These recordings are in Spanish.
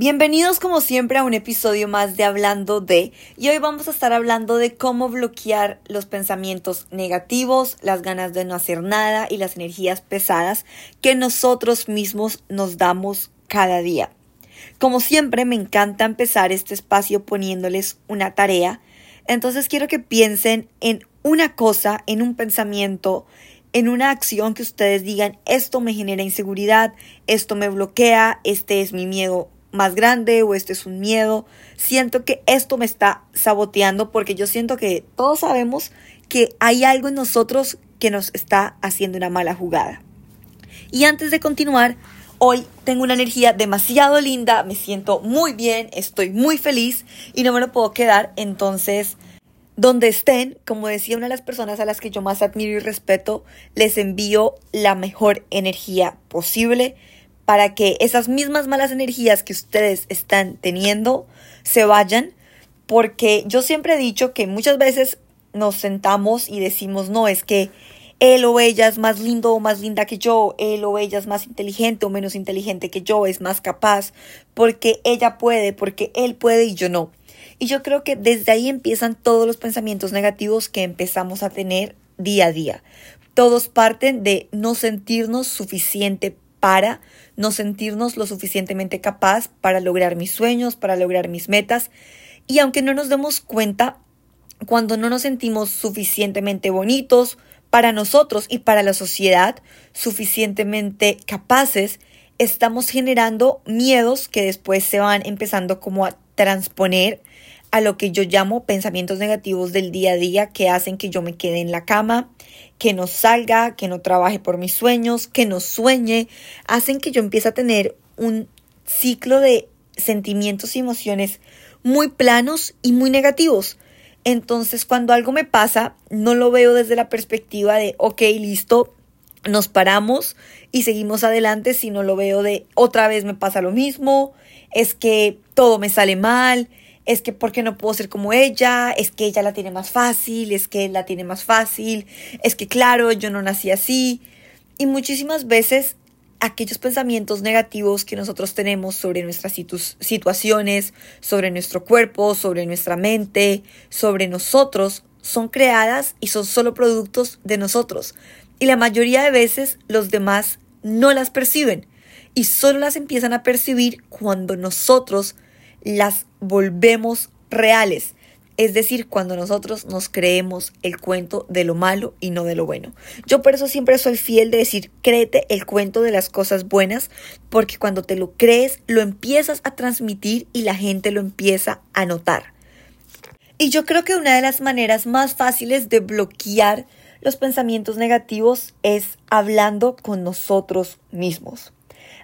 Bienvenidos como siempre a un episodio más de Hablando de y hoy vamos a estar hablando de cómo bloquear los pensamientos negativos, las ganas de no hacer nada y las energías pesadas que nosotros mismos nos damos cada día. Como siempre me encanta empezar este espacio poniéndoles una tarea, entonces quiero que piensen en una cosa, en un pensamiento, en una acción que ustedes digan, esto me genera inseguridad, esto me bloquea, este es mi miedo más grande o este es un miedo. Siento que esto me está saboteando porque yo siento que todos sabemos que hay algo en nosotros que nos está haciendo una mala jugada. Y antes de continuar, hoy tengo una energía demasiado linda, me siento muy bien, estoy muy feliz y no me lo puedo quedar. Entonces, donde estén, como decía una de las personas a las que yo más admiro y respeto, les envío la mejor energía posible para que esas mismas malas energías que ustedes están teniendo se vayan, porque yo siempre he dicho que muchas veces nos sentamos y decimos, no, es que él o ella es más lindo o más linda que yo, él o ella es más inteligente o menos inteligente que yo, es más capaz, porque ella puede, porque él puede y yo no. Y yo creo que desde ahí empiezan todos los pensamientos negativos que empezamos a tener día a día. Todos parten de no sentirnos suficiente para no sentirnos lo suficientemente capaz para lograr mis sueños, para lograr mis metas. Y aunque no nos demos cuenta, cuando no nos sentimos suficientemente bonitos para nosotros y para la sociedad, suficientemente capaces, estamos generando miedos que después se van empezando como a transponer a lo que yo llamo pensamientos negativos del día a día que hacen que yo me quede en la cama, que no salga, que no trabaje por mis sueños, que no sueñe, hacen que yo empiece a tener un ciclo de sentimientos y emociones muy planos y muy negativos. Entonces, cuando algo me pasa, no lo veo desde la perspectiva de, ok, listo, nos paramos y seguimos adelante, sino lo veo de, otra vez me pasa lo mismo, es que todo me sale mal, es que porque no puedo ser como ella, es que ella la tiene más fácil, es que él la tiene más fácil, es que claro, yo no nací así. Y muchísimas veces aquellos pensamientos negativos que nosotros tenemos sobre nuestras situaciones, sobre nuestro cuerpo, sobre nuestra mente, sobre nosotros, son creadas y son solo productos de nosotros. Y la mayoría de veces los demás no las perciben y solo las empiezan a percibir cuando nosotros las volvemos reales. Es decir, cuando nosotros nos creemos el cuento de lo malo y no de lo bueno. Yo por eso siempre soy fiel de decir, créete el cuento de las cosas buenas, porque cuando te lo crees, lo empiezas a transmitir y la gente lo empieza a notar. Y yo creo que una de las maneras más fáciles de bloquear los pensamientos negativos es hablando con nosotros mismos.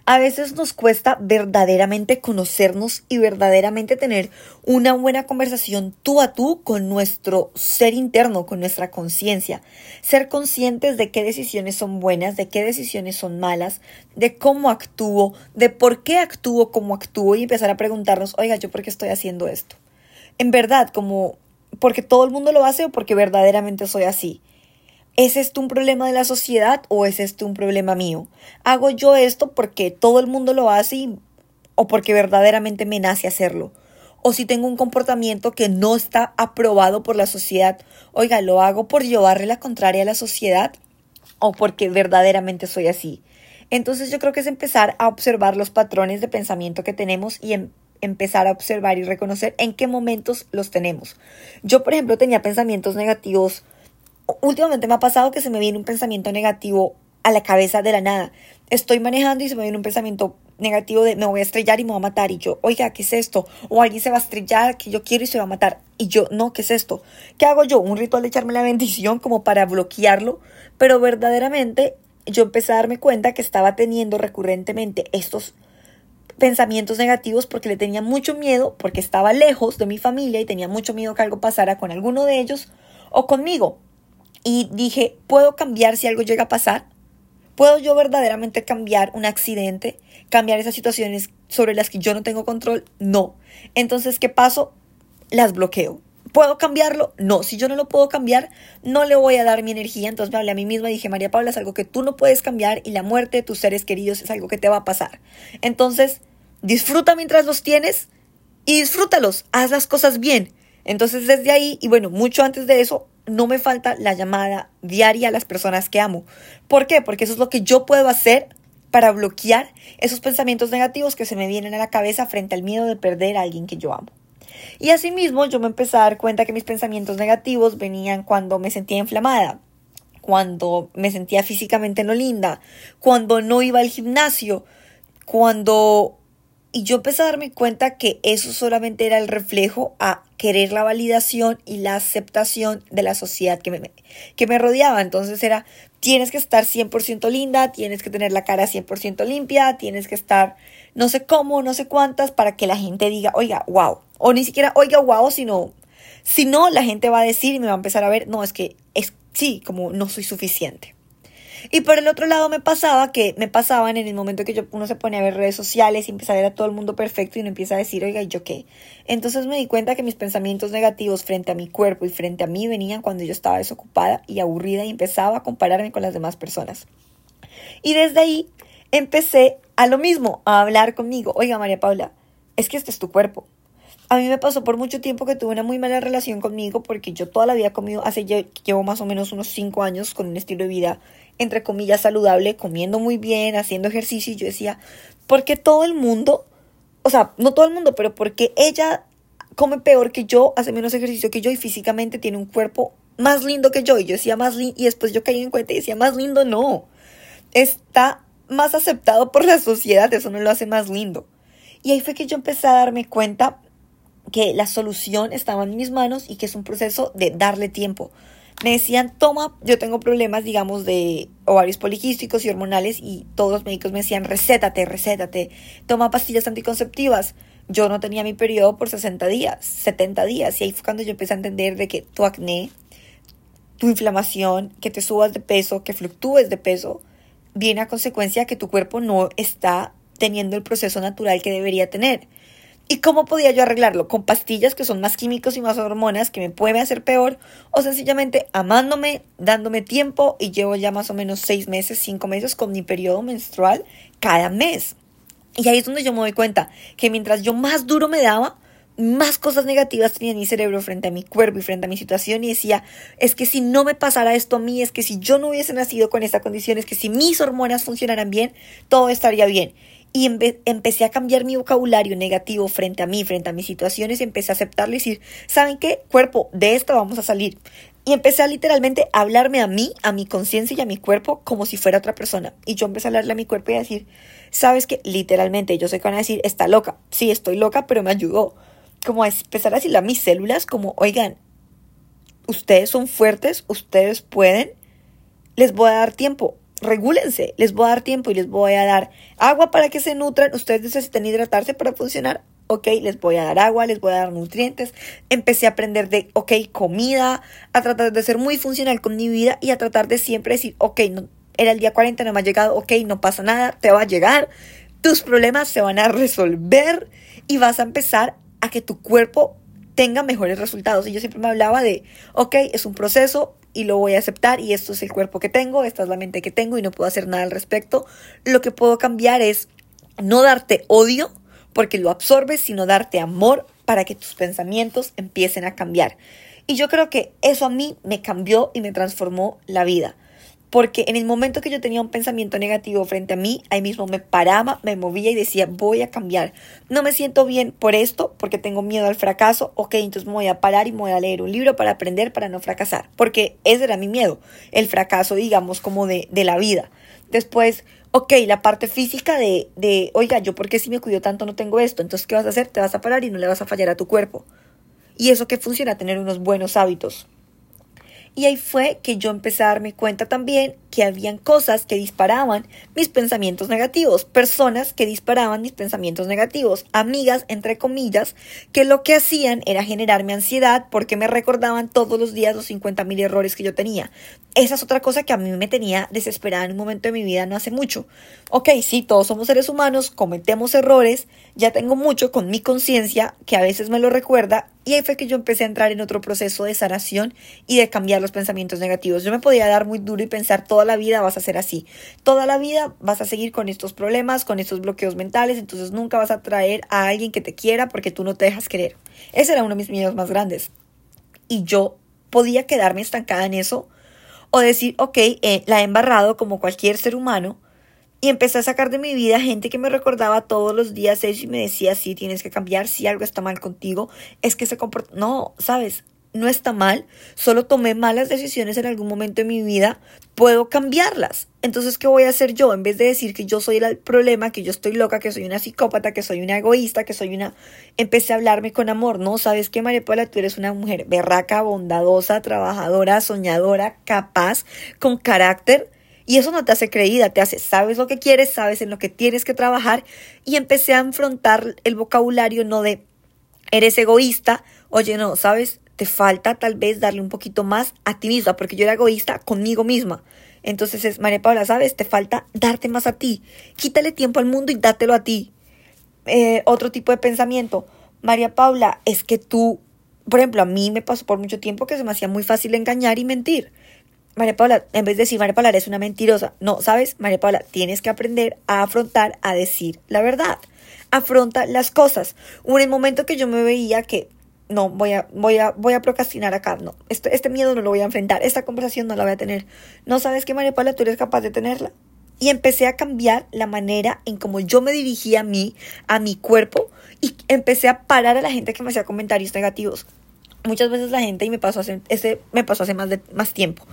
A veces nos cuesta verdaderamente conocernos y verdaderamente tener una buena conversación tú a tú con nuestro ser interno, con nuestra conciencia. Ser conscientes de qué decisiones son buenas, de qué decisiones son malas, de cómo actúo, de por qué actúo como actúo y empezar a preguntarnos, oiga, ¿yo por qué estoy haciendo esto? En verdad, como porque todo el mundo lo hace o porque verdaderamente soy así. ¿Es esto un problema de la sociedad o es esto un problema mío? ¿Hago yo esto porque todo el mundo lo hace o porque verdaderamente me nace hacerlo? O si tengo un comportamiento que no está aprobado por la sociedad, oiga, ¿lo hago por llevarle la contraria a la sociedad o porque verdaderamente soy así? Entonces yo creo que es empezar a observar los patrones de pensamiento que tenemos y em, empezar a observar y reconocer en qué momentos los tenemos. Yo, por ejemplo, tenía pensamientos negativos últimamente me ha pasado que se me viene un pensamiento negativo a la cabeza de la nada. Estoy manejando y se me viene un pensamiento negativo de me voy a estrellar y me voy a matar. Y yo, oiga, ¿qué es esto? O alguien se va a estrellar que yo quiero y se va a matar. Y yo, no, ¿qué es esto? ¿Qué hago yo? Un ritual de echarme la bendición como para bloquearlo. Pero verdaderamente yo empecé a darme cuenta que estaba teniendo recurrentemente estos pensamientos negativos porque le tenía mucho miedo, porque estaba lejos de mi familia y tenía mucho miedo que algo pasara con alguno de ellos o conmigo y dije, ¿puedo cambiar si algo llega a pasar? ¿Puedo yo verdaderamente cambiar un accidente? ¿Cambiar esas situaciones sobre las que yo no tengo control? No. Entonces, ¿qué paso? Las bloqueo. ¿Puedo cambiarlo? No. Si yo no lo puedo cambiar, no le voy a dar mi energía. Entonces me hablé a mí misma y dije, María Paula, es algo que tú no puedes cambiar y la muerte de tus seres queridos es algo que te va a pasar. Entonces, disfruta mientras los tienes y disfrútalos, haz las cosas bien. Entonces desde ahí, y bueno, mucho antes de eso, no me falta la llamada diaria a las personas que amo. ¿Por qué? Porque eso es lo que yo puedo hacer para bloquear esos pensamientos negativos que se me vienen a la cabeza frente al miedo de perder a alguien que yo amo. Y asimismo yo me empecé a dar cuenta que mis pensamientos negativos venían cuando me sentía inflamada, cuando me sentía físicamente no linda, cuando no iba al gimnasio, cuando... Y yo empecé a darme cuenta que eso solamente era el reflejo a querer la validación y la aceptación de la sociedad que me, que me rodeaba. Entonces era, tienes que estar 100% linda, tienes que tener la cara 100% limpia, tienes que estar no sé cómo, no sé cuántas, para que la gente diga, oiga, wow. O ni siquiera, oiga, wow, sino, si no, la gente va a decir y me va a empezar a ver, no, es que es, sí, como no soy suficiente. Y por el otro lado me pasaba que me pasaban en el momento que yo, uno se pone a ver redes sociales y empieza a ver a todo el mundo perfecto y uno empieza a decir, oiga, ¿y yo qué? Entonces me di cuenta que mis pensamientos negativos frente a mi cuerpo y frente a mí venían cuando yo estaba desocupada y aburrida y empezaba a compararme con las demás personas. Y desde ahí empecé a lo mismo, a hablar conmigo, oiga María Paula, es que este es tu cuerpo, a mí me pasó por mucho tiempo que tuve una muy mala relación conmigo porque yo toda la vida comido, hace llevo más o menos unos 5 años con un estilo de vida entre comillas saludable, comiendo muy bien, haciendo ejercicio y yo decía, ¿por qué todo el mundo, o sea, no todo el mundo, pero porque ella come peor que yo, hace menos ejercicio que yo y físicamente tiene un cuerpo más lindo que yo? Y yo decía más lindo y después yo caí en cuenta y decía, más lindo no, está más aceptado por la sociedad, eso no lo hace más lindo. Y ahí fue que yo empecé a darme cuenta que la solución estaba en mis manos y que es un proceso de darle tiempo. Me decían, toma, yo tengo problemas, digamos, de ovarios poliquísticos y hormonales y todos los médicos me decían, recétate, recétate, toma pastillas anticonceptivas. Yo no tenía mi periodo por 60 días, 70 días y ahí fue cuando yo empecé a entender de que tu acné, tu inflamación, que te subas de peso, que fluctúes de peso, viene a consecuencia que tu cuerpo no está teniendo el proceso natural que debería tener. ¿Y cómo podía yo arreglarlo? ¿Con pastillas que son más químicos y más hormonas que me pueden hacer peor? ¿O sencillamente amándome, dándome tiempo y llevo ya más o menos seis meses, cinco meses con mi periodo menstrual cada mes? Y ahí es donde yo me doy cuenta que mientras yo más duro me daba, más cosas negativas tenía en mi cerebro frente a mi cuerpo y frente a mi situación y decía, es que si no me pasara esto a mí, es que si yo no hubiese nacido con esta condición, es que si mis hormonas funcionaran bien, todo estaría bien y empecé a cambiar mi vocabulario negativo frente a mí, frente a mis situaciones, y empecé a aceptarlo y decir, ¿saben qué? Cuerpo, de esto vamos a salir. Y empecé a literalmente hablarme a mí, a mi conciencia y a mi cuerpo como si fuera otra persona. Y yo empecé a hablarle a mi cuerpo y a decir, ¿sabes qué? Literalmente, yo sé que van a decir, está loca. Sí, estoy loca, pero me ayudó. Como a empezar a decirle a mis células, como, oigan, ustedes son fuertes, ustedes pueden, les voy a dar tiempo regúlense, les voy a dar tiempo y les voy a dar agua para que se nutran, ustedes necesitan hidratarse para funcionar, ok, les voy a dar agua, les voy a dar nutrientes, empecé a aprender de, ok, comida, a tratar de ser muy funcional con mi vida y a tratar de siempre decir, ok, no, era el día 40, no me ha llegado, ok, no pasa nada, te va a llegar, tus problemas se van a resolver y vas a empezar a que tu cuerpo tenga mejores resultados. Y yo siempre me hablaba de, ok, es un proceso, y lo voy a aceptar y esto es el cuerpo que tengo, esta es la mente que tengo y no puedo hacer nada al respecto. Lo que puedo cambiar es no darte odio porque lo absorbes, sino darte amor para que tus pensamientos empiecen a cambiar. Y yo creo que eso a mí me cambió y me transformó la vida porque en el momento que yo tenía un pensamiento negativo frente a mí, ahí mismo me paraba, me movía y decía, voy a cambiar. No me siento bien por esto, porque tengo miedo al fracaso, ok, entonces me voy a parar y me voy a leer un libro para aprender para no fracasar, porque ese era mi miedo, el fracaso, digamos, como de, de la vida. Después, ok, la parte física de, de, oiga, yo porque si me cuido tanto no tengo esto, entonces ¿qué vas a hacer? Te vas a parar y no le vas a fallar a tu cuerpo. Y eso que funciona, tener unos buenos hábitos. Y ahí fue que yo empecé a darme cuenta también que habían cosas que disparaban mis pensamientos negativos, personas que disparaban mis pensamientos negativos, amigas, entre comillas, que lo que hacían era generarme ansiedad porque me recordaban todos los días los 50 mil errores que yo tenía. Esa es otra cosa que a mí me tenía desesperada en un momento de mi vida no hace mucho. Ok, sí, todos somos seres humanos, cometemos errores, ya tengo mucho con mi conciencia que a veces me lo recuerda y ahí fue que yo empecé a entrar en otro proceso de sanación y de cambiar los pensamientos negativos. Yo me podía dar muy duro y pensar todas la vida vas a ser así. Toda la vida vas a seguir con estos problemas, con estos bloqueos mentales, entonces nunca vas a traer a alguien que te quiera porque tú no te dejas querer. Ese era uno de mis miedos más grandes. Y yo podía quedarme estancada en eso o decir, ok, eh, la he embarrado como cualquier ser humano y empecé a sacar de mi vida gente que me recordaba todos los días eso y me decía, sí, tienes que cambiar, si algo está mal contigo, es que se comporta... No, sabes, no está mal, solo tomé malas decisiones en algún momento de mi vida, puedo cambiarlas. Entonces, ¿qué voy a hacer yo? En vez de decir que yo soy el problema, que yo estoy loca, que soy una psicópata, que soy una egoísta, que soy una... Empecé a hablarme con amor, ¿no? ¿Sabes qué, María Paula? Tú eres una mujer berraca, bondadosa, trabajadora, soñadora, capaz, con carácter. Y eso no te hace creída, te hace, sabes lo que quieres, sabes en lo que tienes que trabajar. Y empecé a enfrentar el vocabulario no de, eres egoísta, oye, no, sabes, te falta tal vez darle un poquito más a ti misma, porque yo era egoísta conmigo misma. Entonces es, María Paula, ¿sabes? Te falta darte más a ti. Quítale tiempo al mundo y dátelo a ti. Eh, otro tipo de pensamiento. María Paula, es que tú, por ejemplo, a mí me pasó por mucho tiempo que se me hacía muy fácil engañar y mentir. María Paula, en vez de decir María Paula eres una mentirosa, no, ¿sabes? María Paula, tienes que aprender a afrontar, a decir la verdad. Afronta las cosas. Hubo un momento que yo me veía que no, voy a, voy a, voy a procrastinar acá, no, este, este miedo no lo voy a enfrentar, esta conversación no la voy a tener. No sabes que María Paula, tú eres capaz de tenerla. Y empecé a cambiar la manera en cómo yo me dirigía a mí, a mi cuerpo, y empecé a parar a la gente que me hacía comentarios negativos. Muchas veces la gente, y me pasó hace, ese me pasó hace más, de, más tiempo,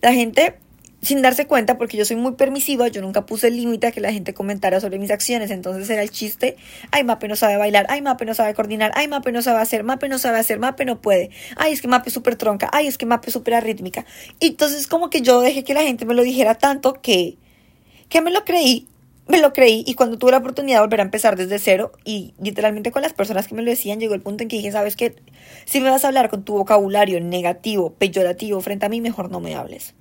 la gente sin darse cuenta, porque yo soy muy permisiva, yo nunca puse límite a que la gente comentara sobre mis acciones, entonces era el chiste, ay, Mape no sabe bailar, ay, Mape no sabe coordinar, ay, Mape no sabe hacer, Mape no sabe hacer, Mape no puede, ay, es que Mape es súper tronca, ay, es que Mape es súper arrítmica. Y entonces como que yo dejé que la gente me lo dijera tanto que, que me lo creí, me lo creí y cuando tuve la oportunidad de volver a empezar desde cero y literalmente con las personas que me lo decían llegó el punto en que dije, sabes qué, si me vas a hablar con tu vocabulario negativo, peyorativo frente a mí, mejor no me hables.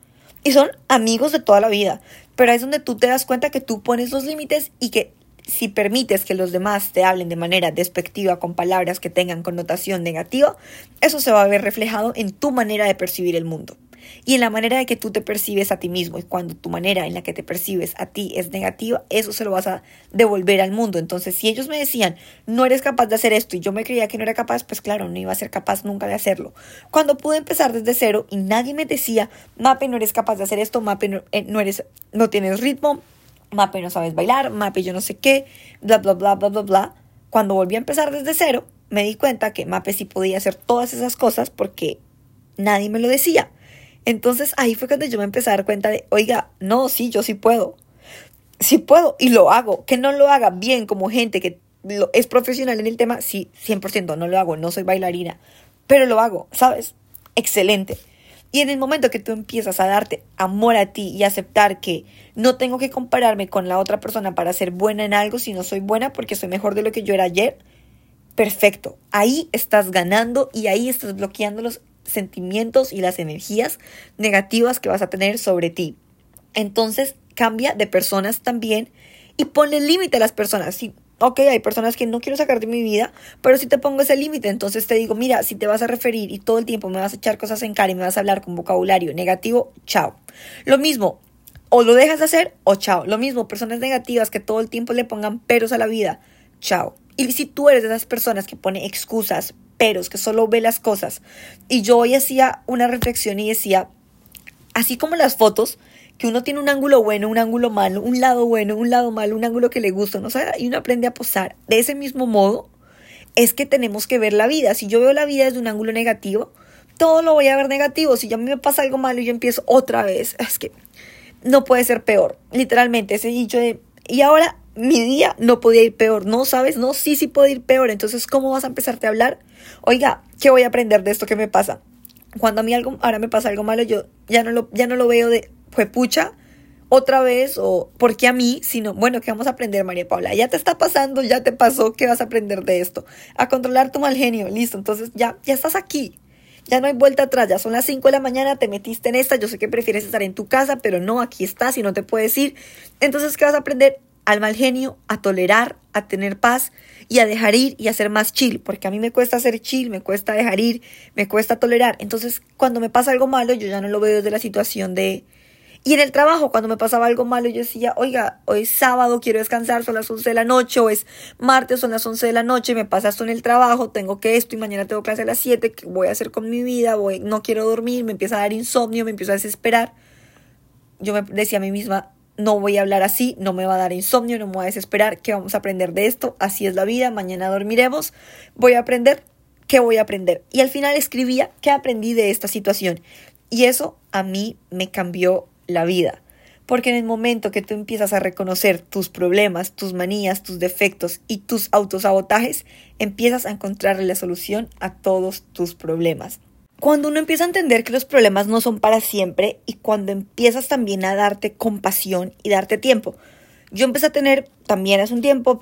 Y son amigos de toda la vida. Pero ahí es donde tú te das cuenta que tú pones los límites y que si permites que los demás te hablen de manera despectiva con palabras que tengan connotación negativa, eso se va a ver reflejado en tu manera de percibir el mundo y en la manera de que tú te percibes a ti mismo. Y cuando tu manera en la que te percibes a ti es negativa, eso se lo vas a devolver al mundo. Entonces, si ellos me decían, no eres capaz de hacer esto y yo me creía que no era capaz, pues claro, no iba a ser capaz nunca de hacerlo. Cuando pude empezar desde cero y nadie me decía, Mape, no eres capaz de hacer esto, Mape, no, eh, no tienes ritmo, Mape, no sabes bailar, Mape, yo no sé qué, bla, bla, bla, bla, bla, bla. Cuando volví a empezar desde cero, me di cuenta que Mape sí podía hacer todas esas cosas porque nadie me lo decía. Entonces ahí fue cuando yo me empecé a dar cuenta de, oiga, no, sí, yo sí puedo. Sí puedo y lo hago. Que no lo haga bien como gente que es profesional en el tema, sí, 100%, no lo hago, no soy bailarina, pero lo hago, ¿sabes? Excelente. Y en el momento que tú empiezas a darte amor a ti y aceptar que no tengo que compararme con la otra persona para ser buena en algo, si no soy buena porque soy mejor de lo que yo era ayer, perfecto. Ahí estás ganando y ahí estás bloqueando los sentimientos y las energías negativas que vas a tener sobre ti. Entonces, cambia de personas también y ponle límite a las personas. Si, ok, hay personas que no quiero sacar de mi vida, pero si te pongo ese límite, entonces te digo, mira, si te vas a referir y todo el tiempo me vas a echar cosas en cara y me vas a hablar con vocabulario negativo, chao. Lo mismo, o lo dejas de hacer o chao. Lo mismo, personas negativas que todo el tiempo le pongan peros a la vida, chao. Y si tú eres de esas personas que pone excusas, peros, que solo ve las cosas. Y yo hoy hacía una reflexión y decía, así como las fotos, que uno tiene un ángulo bueno, un ángulo malo, un lado bueno, un lado malo, un ángulo que le gusta, ¿no? y uno aprende a posar. De ese mismo modo, es que tenemos que ver la vida. Si yo veo la vida desde un ángulo negativo, todo lo voy a ver negativo. Si a me pasa algo malo y yo empiezo otra vez, es que no puede ser peor. Literalmente, ese dicho de, y ahora mi día no podía ir peor. No, ¿sabes? No, sí, sí puede ir peor. Entonces, ¿cómo vas a empezarte a hablar? oiga, ¿qué voy a aprender de esto que me pasa? Cuando a mí algo, ahora me pasa algo malo, yo ya no lo, ya no lo veo de, fue pucha, otra vez, o ¿por qué a mí? Sino, bueno, ¿qué vamos a aprender, María Paula? Ya te está pasando, ya te pasó, ¿qué vas a aprender de esto? A controlar tu mal genio, listo, entonces ya, ya estás aquí. Ya no hay vuelta atrás, ya son las 5 de la mañana, te metiste en esta, yo sé que prefieres estar en tu casa, pero no, aquí estás y no te puedes ir. Entonces, ¿qué vas a aprender? Al mal genio, a tolerar, a tener paz y a dejar ir y a ser más chill, porque a mí me cuesta ser chill, me cuesta dejar ir, me cuesta tolerar. Entonces, cuando me pasa algo malo, yo ya no lo veo desde la situación de Y en el trabajo, cuando me pasaba algo malo, yo decía, oiga, hoy es sábado, quiero descansar, son las 11 de la noche, o es martes, son las 11 de la noche, me pasa esto en el trabajo, tengo que esto y mañana tengo clase a las 7, ¿qué voy a hacer con mi vida? Voy, no quiero dormir, me empieza a dar insomnio, me empiezo a desesperar. Yo me decía a mí misma, no voy a hablar así, no me va a dar insomnio, no me voy a desesperar, ¿qué vamos a aprender de esto? Así es la vida, mañana dormiremos, voy a aprender, ¿qué voy a aprender? Y al final escribía, ¿qué aprendí de esta situación? Y eso a mí me cambió la vida. Porque en el momento que tú empiezas a reconocer tus problemas, tus manías, tus defectos y tus autosabotajes, empiezas a encontrar la solución a todos tus problemas. Cuando uno empieza a entender que los problemas no son para siempre y cuando empiezas también a darte compasión y darte tiempo. Yo empecé a tener también hace un tiempo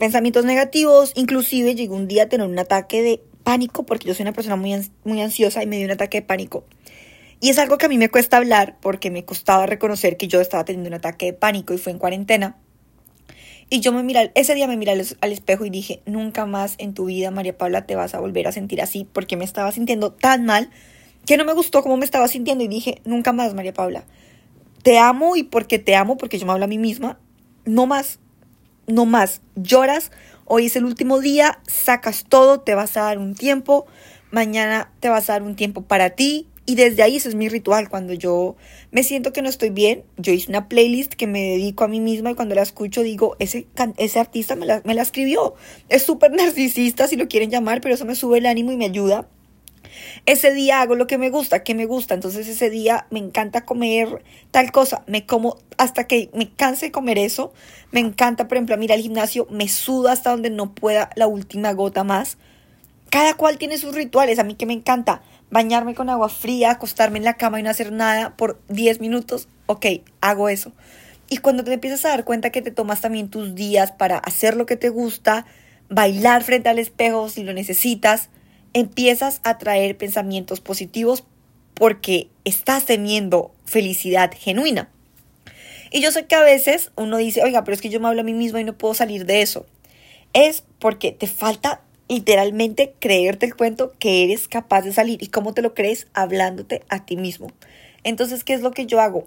pensamientos negativos, inclusive llegó un día a tener un ataque de pánico porque yo soy una persona muy, muy ansiosa y me dio un ataque de pánico. Y es algo que a mí me cuesta hablar porque me costaba reconocer que yo estaba teniendo un ataque de pánico y fue en cuarentena. Y yo me miré, ese día me miré al, espejo y dije, nunca más en tu vida, María Paula, te vas a volver a sentir así porque me estaba sintiendo tan mal que no me gustó cómo me estaba sintiendo y dije, nunca más, María Paula. Te amo y porque te amo, porque yo me hablo a mí misma, no más, no más. Lloras, hoy es el último día, sacas todo, te vas a dar un tiempo, mañana te vas a dar un tiempo para ti, y desde ahí ese es mi ritual. Cuando yo me siento que no estoy bien, yo hice una playlist que me dedico a mí misma y cuando la escucho digo, ese, ese artista me la, me la escribió. Es súper narcisista si lo quieren llamar, pero eso me sube el ánimo y me ayuda. Ese día hago lo que me gusta, que me gusta. Entonces ese día me encanta comer tal cosa. Me como hasta que me canse de comer eso. Me encanta, por ejemplo, ir al gimnasio. Me suda hasta donde no pueda la última gota más. Cada cual tiene sus rituales. A mí que me encanta bañarme con agua fría, acostarme en la cama y no hacer nada por 10 minutos, ok, hago eso. Y cuando te empiezas a dar cuenta que te tomas también tus días para hacer lo que te gusta, bailar frente al espejo si lo necesitas, empiezas a traer pensamientos positivos porque estás teniendo felicidad genuina. Y yo sé que a veces uno dice, oiga, pero es que yo me hablo a mí mismo y no puedo salir de eso. Es porque te falta literalmente creerte el cuento que eres capaz de salir. ¿Y cómo te lo crees? Hablándote a ti mismo. Entonces, ¿qué es lo que yo hago?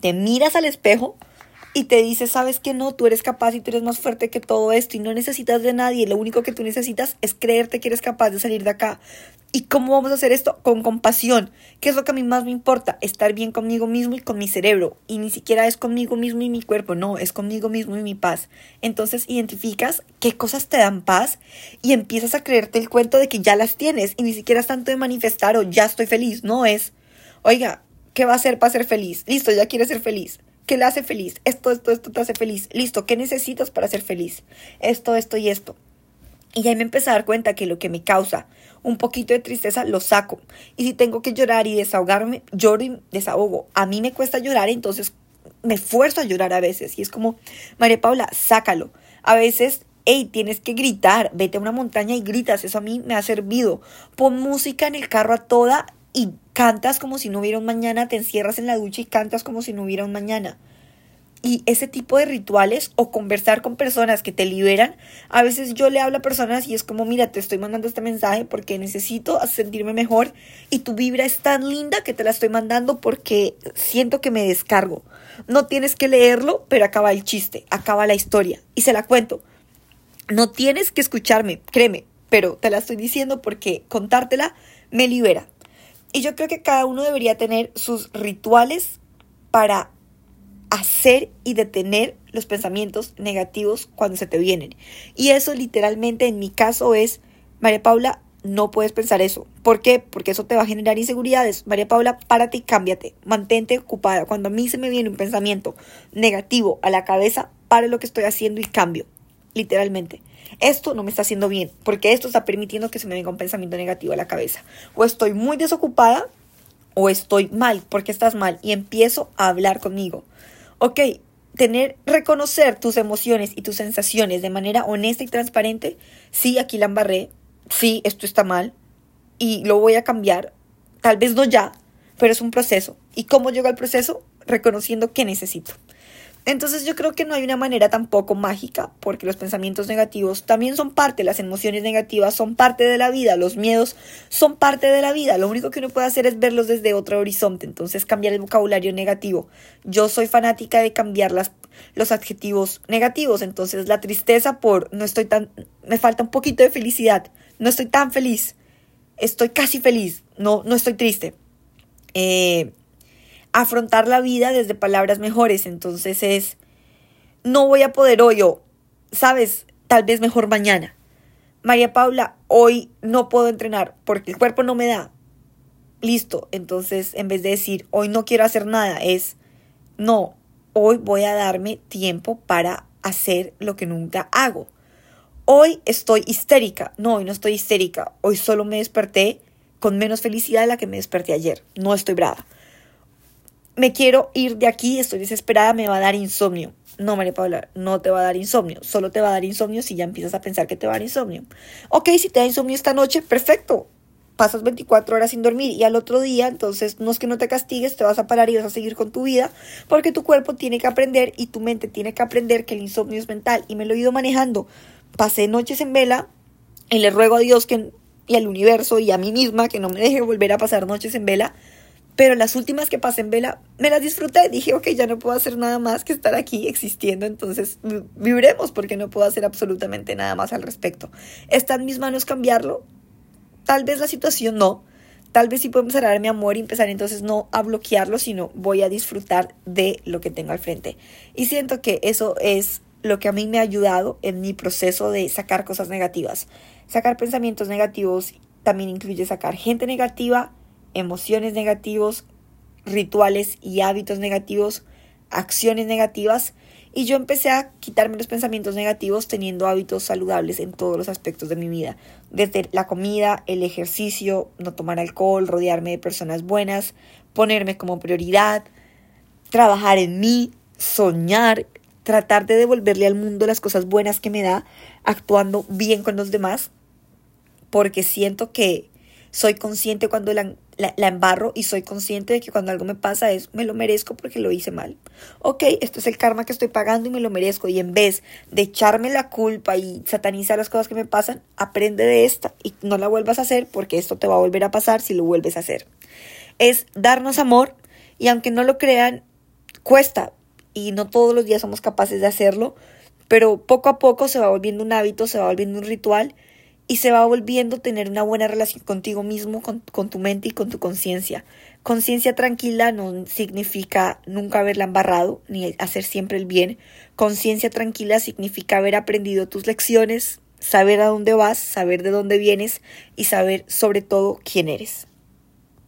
Te miras al espejo y te dices, sabes que no, tú eres capaz y tú eres más fuerte que todo esto y no necesitas de nadie. Lo único que tú necesitas es creerte que eres capaz de salir de acá. ¿Y cómo vamos a hacer esto? Con compasión. ¿Qué es lo que a mí más me importa? Estar bien conmigo mismo y con mi cerebro. Y ni siquiera es conmigo mismo y mi cuerpo, no, es conmigo mismo y mi paz. Entonces identificas qué cosas te dan paz y empiezas a creerte el cuento de que ya las tienes y ni siquiera es tanto de manifestar o ya estoy feliz. No es, oiga, ¿qué va a hacer para ser feliz? Listo, ya quieres ser feliz. ¿Qué le hace feliz? Esto, esto, esto te hace feliz. Listo, ¿qué necesitas para ser feliz? Esto, esto y esto. Y ahí me empecé a dar cuenta que lo que me causa un poquito de tristeza lo saco. Y si tengo que llorar y desahogarme, lloro y desahogo. A mí me cuesta llorar, entonces me esfuerzo a llorar a veces. Y es como, María Paula, sácalo. A veces, hey, tienes que gritar. Vete a una montaña y gritas. Eso a mí me ha servido. Pon música en el carro a toda y cantas como si no hubiera un mañana. Te encierras en la ducha y cantas como si no hubiera un mañana. Y ese tipo de rituales o conversar con personas que te liberan, a veces yo le hablo a personas y es como, mira, te estoy mandando este mensaje porque necesito sentirme mejor y tu vibra es tan linda que te la estoy mandando porque siento que me descargo. No tienes que leerlo, pero acaba el chiste, acaba la historia y se la cuento. No tienes que escucharme, créeme, pero te la estoy diciendo porque contártela me libera. Y yo creo que cada uno debería tener sus rituales para hacer y detener los pensamientos negativos cuando se te vienen. Y eso literalmente en mi caso es, María Paula, no puedes pensar eso. ¿Por qué? Porque eso te va a generar inseguridades. María Paula, párate y cámbiate. Mantente ocupada. Cuando a mí se me viene un pensamiento negativo a la cabeza, pare lo que estoy haciendo y cambio. Literalmente. Esto no me está haciendo bien, porque esto está permitiendo que se me venga un pensamiento negativo a la cabeza. O estoy muy desocupada o estoy mal, porque estás mal, y empiezo a hablar conmigo ok, tener, reconocer tus emociones y tus sensaciones de manera honesta y transparente, sí, aquí la embarré, sí, esto está mal y lo voy a cambiar, tal vez no ya, pero es un proceso. ¿Y cómo llego al proceso? Reconociendo que necesito. Entonces yo creo que no hay una manera tampoco mágica, porque los pensamientos negativos también son parte, las emociones negativas son parte de la vida, los miedos son parte de la vida. Lo único que uno puede hacer es verlos desde otro horizonte, entonces cambiar el vocabulario negativo. Yo soy fanática de cambiar los adjetivos negativos, entonces la tristeza por no estoy tan, me falta un poquito de felicidad, no estoy tan feliz, estoy casi feliz, no, no estoy triste. Eh, afrontar la vida desde palabras mejores. Entonces es, no voy a poder hoy o, sabes, tal vez mejor mañana. María Paula, hoy no puedo entrenar porque el cuerpo no me da. Listo, entonces en vez de decir, hoy no quiero hacer nada, es, no, hoy voy a darme tiempo para hacer lo que nunca hago. Hoy estoy histérica. No, hoy no estoy histérica. Hoy solo me desperté con menos felicidad de la que me desperté ayer. No estoy brava me quiero ir de aquí, estoy desesperada, me va a dar insomnio. No, María Paula, no te va a dar insomnio. Solo te va a dar insomnio si ya empiezas a pensar que te va a dar insomnio. Ok, si te da insomnio esta noche, perfecto. Pasas 24 horas sin dormir y al otro día, entonces no es que no te castigues, te vas a parar y vas a seguir con tu vida, porque tu cuerpo tiene que aprender y tu mente tiene que aprender que el insomnio es mental. Y me lo he ido manejando. Pasé noches en vela y le ruego a Dios que, y al universo y a mí misma que no me deje volver a pasar noches en vela pero las últimas que pasé en vela, me las disfruté. Dije, ok, ya no puedo hacer nada más que estar aquí existiendo, entonces viviremos porque no puedo hacer absolutamente nada más al respecto. ¿Está en mis manos cambiarlo? Tal vez la situación no. Tal vez sí puedo empezar mi amor y empezar entonces no a bloquearlo, sino voy a disfrutar de lo que tengo al frente. Y siento que eso es lo que a mí me ha ayudado en mi proceso de sacar cosas negativas. Sacar pensamientos negativos también incluye sacar gente negativa, emociones negativos, rituales y hábitos negativos, acciones negativas. Y yo empecé a quitarme los pensamientos negativos teniendo hábitos saludables en todos los aspectos de mi vida, desde la comida, el ejercicio, no tomar alcohol, rodearme de personas buenas, ponerme como prioridad, trabajar en mí, soñar, tratar de devolverle al mundo las cosas buenas que me da, actuando bien con los demás, porque siento que soy consciente cuando la, embarro y soy consciente de que cuando algo me pasa es me lo merezco porque lo hice mal. Ok, esto es el karma que estoy pagando y me lo merezco. Y en vez de echarme la culpa y satanizar las cosas que me pasan, aprende de esta y no la vuelvas a hacer porque esto te va a volver a pasar si lo vuelves a hacer. Es darnos amor y aunque no lo crean, cuesta y no todos los días somos capaces de hacerlo, pero poco a poco se va volviendo un hábito, se va volviendo un ritual y se va volviendo tener una buena relación contigo mismo, con, con tu mente y con tu conciencia. Conciencia tranquila no significa nunca haberla embarrado ni hacer siempre el bien. Conciencia tranquila significa haber aprendido tus lecciones, saber a dónde vas, saber de dónde vienes y saber sobre todo quién eres.